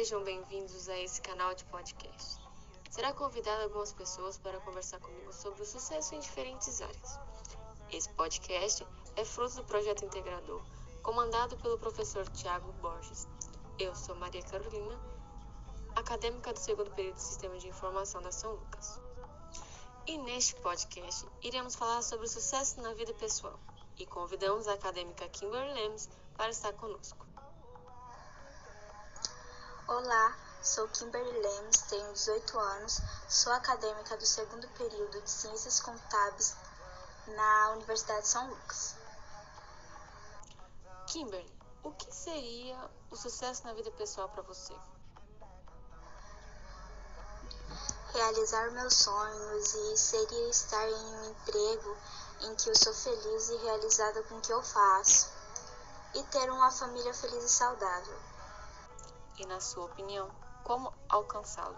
Sejam bem-vindos a esse canal de podcast. Será convidado algumas pessoas para conversar comigo sobre o sucesso em diferentes áreas. Esse podcast é fruto do projeto integrador, comandado pelo professor Tiago Borges. Eu sou Maria Carolina, acadêmica do segundo período de Sistema de Informação da São Lucas. E neste podcast iremos falar sobre o sucesso na vida pessoal e convidamos a acadêmica Kimberly Lemes para estar conosco. Olá, sou Kimberly Lemes, tenho 18 anos, sou acadêmica do segundo período de Ciências Contábeis na Universidade de São Lucas. Kimberly, o que seria o sucesso na vida pessoal para você? Realizar meus sonhos e seria estar em um emprego em que eu sou feliz e realizada com o que eu faço, e ter uma família feliz e saudável e, na sua opinião, como alcançá-lo?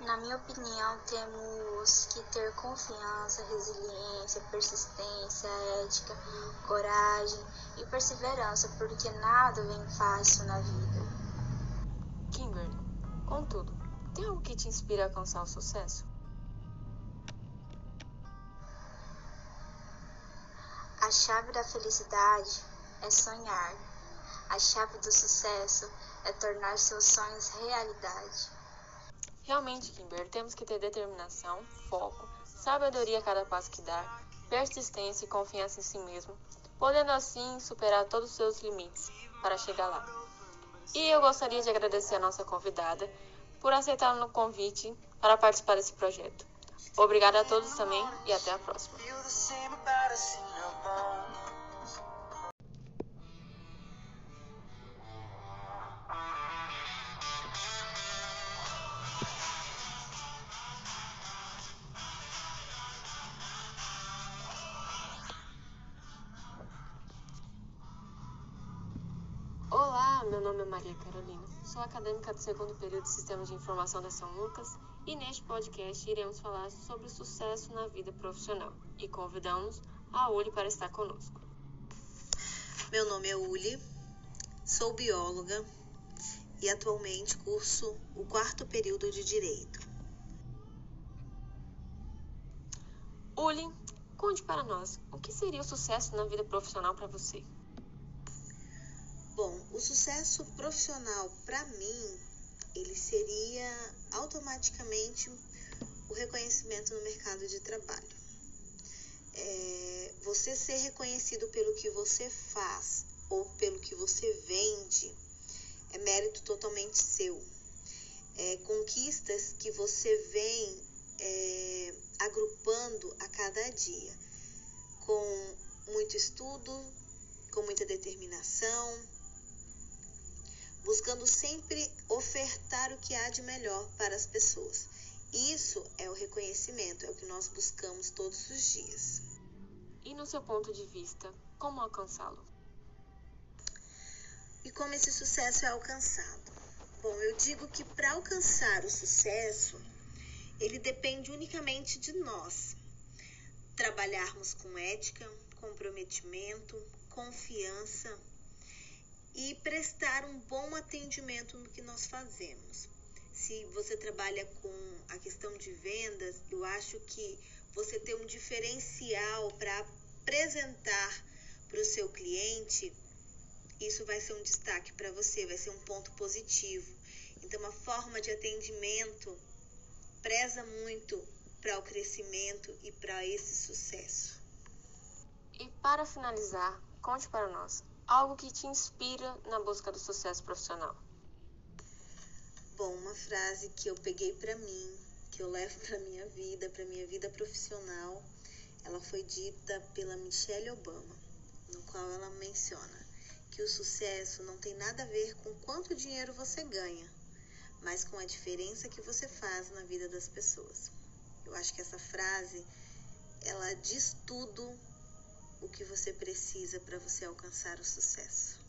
Na minha opinião, temos que ter confiança, resiliência, persistência, ética, coragem e perseverança, porque nada vem fácil na vida. Kimberly, contudo, tem algo que te inspira a alcançar o sucesso? A chave da felicidade é sonhar. A chave do sucesso é tornar seus sonhos realidade. Realmente, Kimber, temos que ter determinação, foco, sabedoria a cada passo que dá, persistência e confiança em si mesmo, podendo assim superar todos os seus limites para chegar lá. E eu gostaria de agradecer a nossa convidada por aceitar o convite para participar desse projeto. Obrigada a todos também e até a próxima. Nome é Maria Carolina, sou acadêmica do segundo período de Sistema de Informação da São Lucas e neste podcast iremos falar sobre o sucesso na vida profissional e convidamos a Uli para estar conosco. Meu nome é Uli, sou bióloga e atualmente curso o quarto período de Direito. Uli, conte para nós o que seria o sucesso na vida profissional para você. Bom, o sucesso profissional para mim, ele seria automaticamente o reconhecimento no mercado de trabalho. É, você ser reconhecido pelo que você faz ou pelo que você vende é mérito totalmente seu. É, conquistas que você vem é, agrupando a cada dia, com muito estudo, com muita determinação, buscando sempre ofertar o que há de melhor para as pessoas. Isso é o reconhecimento, é o que nós buscamos todos os dias. E no seu ponto de vista, como alcançá-lo? E como esse sucesso é alcançado? Bom, eu digo que para alcançar o sucesso, ele depende unicamente de nós. Trabalharmos com ética, comprometimento, confiança, e prestar um bom atendimento no que nós fazemos. Se você trabalha com a questão de vendas, eu acho que você ter um diferencial para apresentar para o seu cliente, isso vai ser um destaque para você, vai ser um ponto positivo. Então, a forma de atendimento preza muito para o crescimento e para esse sucesso. E para finalizar, conte para nós algo que te inspira na busca do sucesso profissional? Bom, uma frase que eu peguei para mim, que eu levo para minha vida, para minha vida profissional, ela foi dita pela Michelle Obama, no qual ela menciona que o sucesso não tem nada a ver com quanto dinheiro você ganha, mas com a diferença que você faz na vida das pessoas. Eu acho que essa frase ela diz tudo o que você precisa para você alcançar o sucesso.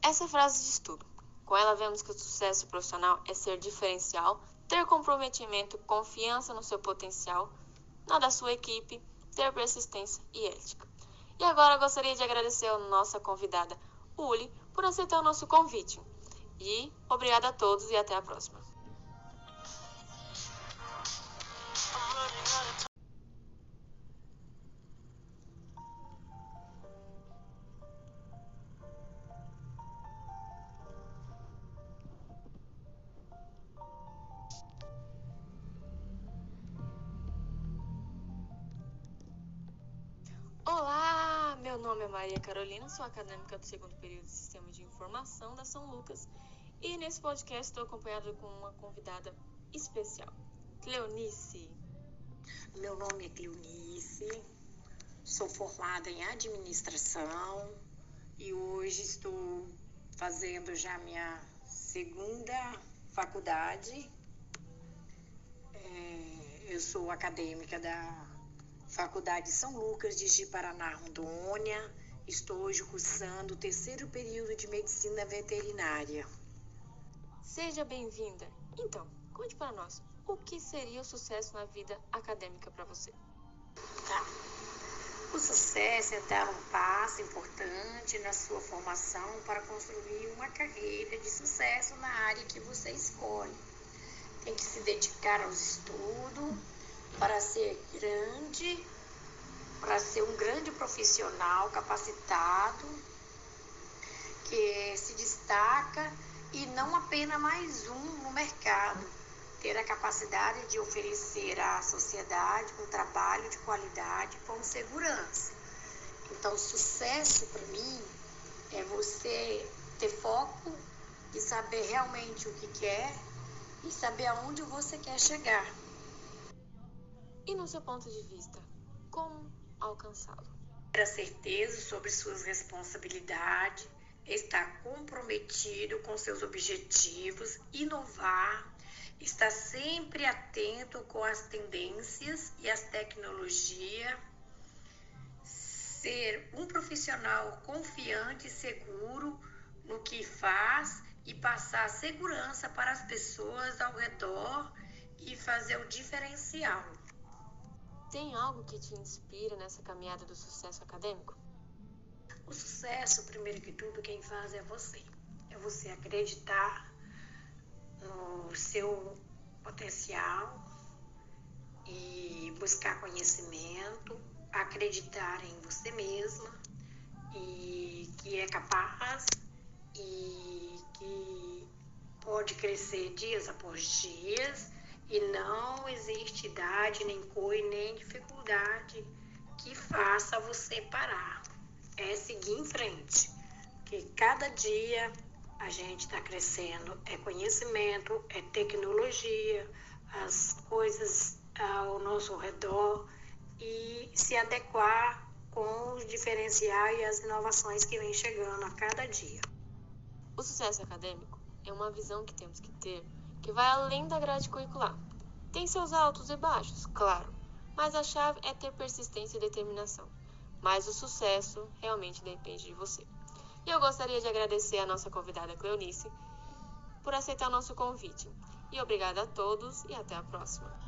Essa frase diz tudo. Com ela vemos que o sucesso profissional é ser diferencial, ter comprometimento, confiança no seu potencial, na da sua equipe, ter persistência e ética. E agora gostaria de agradecer a nossa convidada Uli, por aceitar o nosso convite. E obrigada a todos e até a próxima. Nome é Maria Carolina, sou acadêmica do segundo período de Sistema de Informação da São Lucas e nesse podcast estou acompanhada com uma convidada especial, Cleonice. Meu nome é Cleonice, sou formada em administração e hoje estou fazendo já minha segunda faculdade. É, eu sou acadêmica da Faculdade São Lucas de Ji-Paraná, Rondônia. Estou hoje cursando o terceiro período de Medicina Veterinária. Seja bem-vinda. Então, conte para nós, o que seria o sucesso na vida acadêmica para você? Tá. O sucesso é dar um passo importante na sua formação para construir uma carreira de sucesso na área que você escolhe. Tem que se dedicar aos estudos para ser grande, para ser um grande profissional capacitado, que se destaca e não apenas mais um no mercado. Ter a capacidade de oferecer à sociedade um trabalho de qualidade com segurança. Então, sucesso para mim é você ter foco e saber realmente o que quer e saber aonde você quer chegar. E no seu ponto de vista, como alcançá-lo? Ter a certeza sobre suas responsabilidades, estar comprometido com seus objetivos, inovar, estar sempre atento com as tendências e as tecnologias, ser um profissional confiante e seguro no que faz e passar segurança para as pessoas ao redor e fazer o diferencial. Tem algo que te inspira nessa caminhada do sucesso acadêmico? O sucesso, primeiro que tudo, quem faz é você. É você acreditar no seu potencial e buscar conhecimento, acreditar em você mesma e que é capaz e que pode crescer dias após dias e não existe idade, nem cor nem dificuldade que faça você parar. É seguir em frente, porque cada dia a gente está crescendo, é conhecimento, é tecnologia, as coisas ao nosso redor e se adequar com os diferenciais e as inovações que vem chegando a cada dia. O sucesso acadêmico é uma visão que temos que ter que vai além da grade curricular. Tem seus altos e baixos, claro, mas a chave é ter persistência e determinação. Mas o sucesso realmente depende de você. E eu gostaria de agradecer a nossa convidada Cleonice por aceitar o nosso convite. E obrigada a todos e até a próxima.